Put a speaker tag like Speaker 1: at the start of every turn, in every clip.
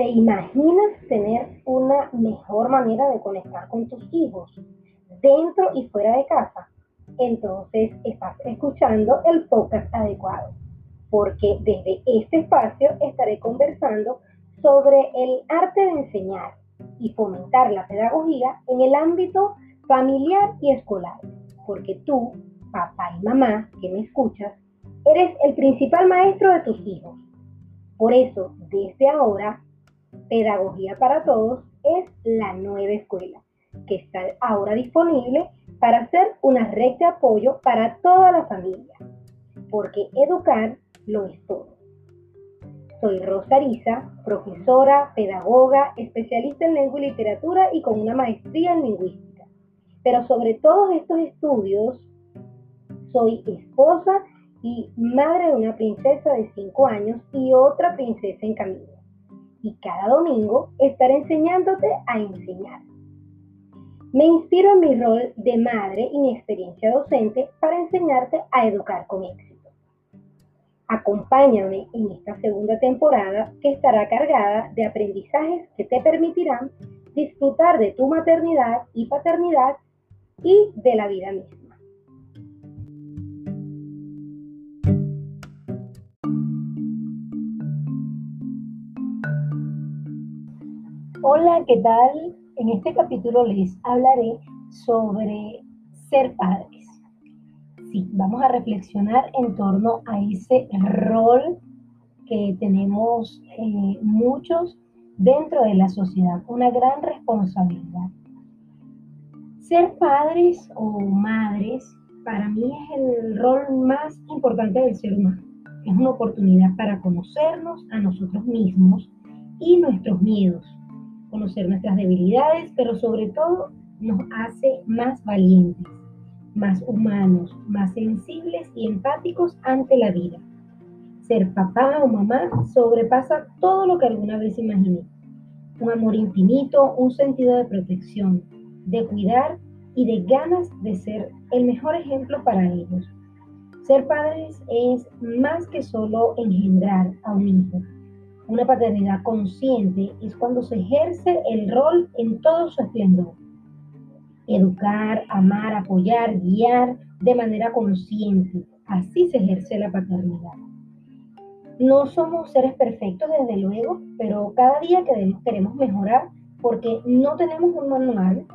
Speaker 1: ¿Te imaginas tener una mejor manera de conectar con tus hijos dentro y fuera de casa? Entonces estás escuchando el podcast adecuado, porque desde este espacio estaré conversando sobre el arte de enseñar y fomentar la pedagogía en el ámbito familiar y escolar, porque tú, papá y mamá que me escuchas, eres el principal maestro de tus hijos. Por eso, desde ahora, Pedagogía para Todos es la nueva escuela, que está ahora disponible para ser una red de apoyo para toda la familia, porque educar lo es todo. Soy Rosa Arisa, profesora, pedagoga, especialista en lengua y literatura y con una maestría en lingüística. Pero sobre todos estos estudios, soy esposa y madre de una princesa de 5 años y otra princesa en camino. Y cada domingo estaré enseñándote a enseñar. Me inspiro en mi rol de madre y mi experiencia docente para enseñarte a educar con éxito. Acompáñame en esta segunda temporada que estará cargada de aprendizajes que te permitirán disfrutar de tu maternidad y paternidad y de la vida misma. Hola, ¿qué tal? En este capítulo les hablaré sobre ser padres sí, vamos a reflexionar en torno a ese rol que tenemos eh, muchos dentro de la sociedad, una gran responsabilidad. Ser padres o madres para mí es el rol más importante del ser humano. Es una oportunidad para conocernos a nosotros mismos y nuestros miedos, conocer nuestras debilidades, pero sobre todo nos hace más valientes más humanos, más sensibles y empáticos ante la vida. Ser papá o mamá sobrepasa todo lo que alguna vez imaginé. Un amor infinito, un sentido de protección, de cuidar y de ganas de ser el mejor ejemplo para ellos. Ser padres es más que solo engendrar a un hijo. Una paternidad consciente es cuando se ejerce el rol en todo su esplendor educar, amar, apoyar, guiar de manera consciente. Así se ejerce la paternidad. No somos seres perfectos, desde luego, pero cada día queremos mejorar porque no tenemos un manual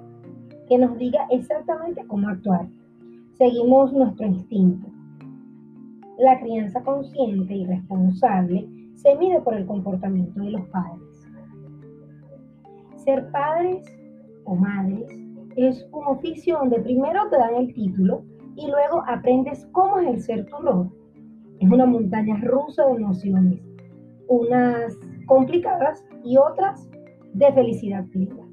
Speaker 1: que nos diga exactamente cómo actuar. Seguimos nuestro instinto. La crianza consciente y responsable se mide por el comportamiento de los padres. Ser padres o madres es un oficio donde primero te dan el título y luego aprendes cómo ejercer tu rol. Es una montaña rusa de emociones, unas complicadas y otras de felicidad plena.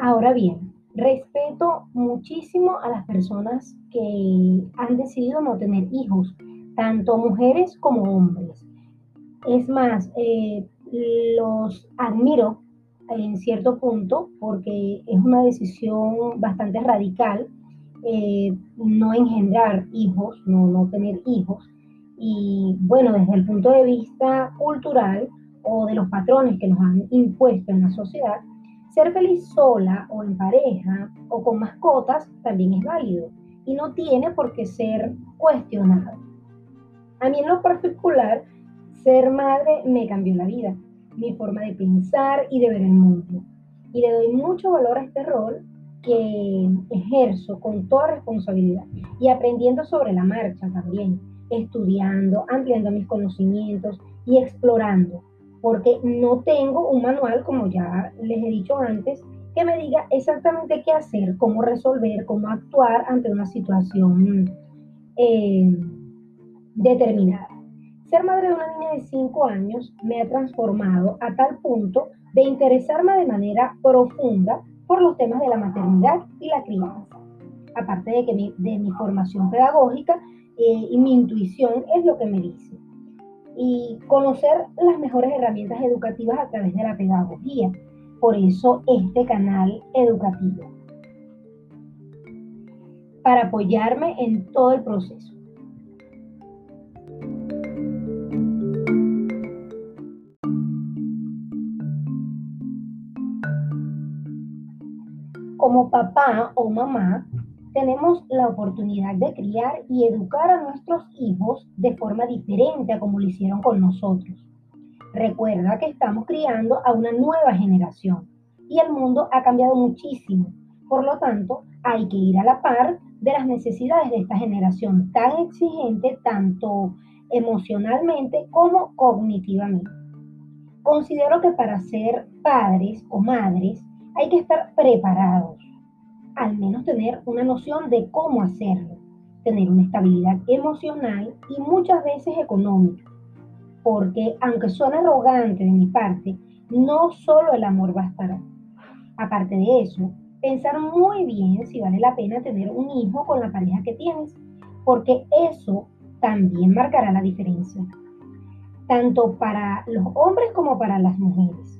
Speaker 1: Ahora bien, respeto muchísimo a las personas que han decidido no tener hijos tanto mujeres como hombres. Es más, eh, los admiro en cierto punto porque es una decisión bastante radical eh, no engendrar hijos, no, no tener hijos. Y bueno, desde el punto de vista cultural o de los patrones que nos han impuesto en la sociedad, ser feliz sola o en pareja o con mascotas también es válido y no tiene por qué ser cuestionado. A mí en lo particular, ser madre me cambió la vida, mi forma de pensar y de ver el mundo. Y le doy mucho valor a este rol que ejerzo con toda responsabilidad y aprendiendo sobre la marcha también, estudiando, ampliando mis conocimientos y explorando, porque no tengo un manual, como ya les he dicho antes, que me diga exactamente qué hacer, cómo resolver, cómo actuar ante una situación eh, determinada. Ser madre de una niña de 5 años me ha transformado a tal punto de interesarme de manera profunda por los temas de la maternidad y la crianza. Aparte de que mi, de mi formación pedagógica eh, y mi intuición es lo que me dice. Y conocer las mejores herramientas educativas a través de la pedagogía. Por eso este canal educativo. para apoyarme en todo el proceso. Como papá o mamá, tenemos la oportunidad de criar y educar a nuestros hijos de forma diferente a como lo hicieron con nosotros. Recuerda que estamos criando a una nueva generación y el mundo ha cambiado muchísimo. Por lo tanto, hay que ir a la par de las necesidades de esta generación tan exigente, tanto emocionalmente como cognitivamente. Considero que para ser padres o madres hay que estar preparados, al menos tener una noción de cómo hacerlo, tener una estabilidad emocional y muchas veces económica porque aunque suene arrogante de mi parte, no solo el amor bastará. Aparte de eso, pensar muy bien si vale la pena tener un hijo con la pareja que tienes, porque eso también marcará la diferencia, tanto para los hombres como para las mujeres.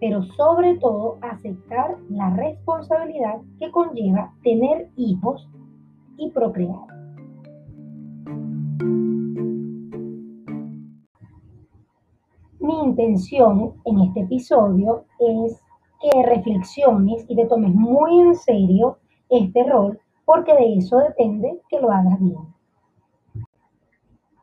Speaker 1: Pero sobre todo aceptar la responsabilidad que conlleva tener hijos y procrear. Mi intención en este episodio es que reflexiones y te tomes muy en serio este rol porque de eso depende que lo hagas bien.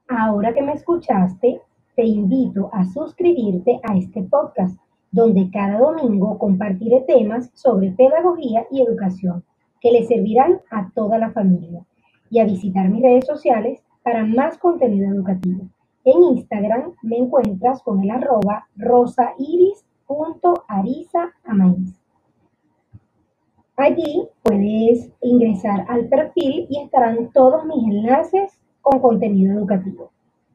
Speaker 1: Ahora que me escuchaste, te invito a suscribirte a este podcast donde cada domingo compartiré temas sobre pedagogía y educación que le servirán a toda la familia y a visitar mis redes sociales para más contenido educativo. En Instagram me encuentras con el arroba rosairis.arizaamaiz. Allí puedes ingresar al perfil y estarán todos mis enlaces con contenido educativo.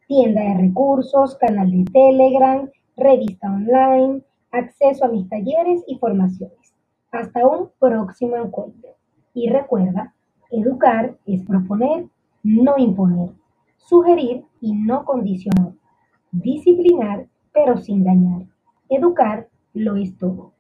Speaker 1: Tienda de recursos, canal de Telegram, revista online, acceso a mis talleres y formaciones. Hasta un próximo encuentro. Y recuerda, educar es proponer, no imponer sugerir y no condicionar, disciplinar pero sin dañar. Educar lo es todo.